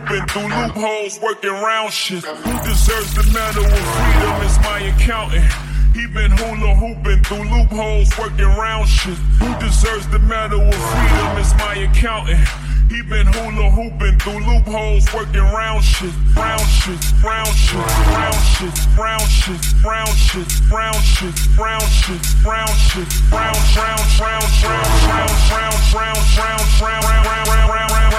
open through loopholes, working round shit. Who deserves the medal of freedom is my accountant. He been hula hooping through loopholes, working round shit. Who deserves the medal of freedom is my accountant. He been hula hooping through loopholes, working round shit, round shit, round shit, round shit, round shit, round shit, round shit, round shit, round shit, round, round, round, round, round, round, round, round, round, round, round, round, round.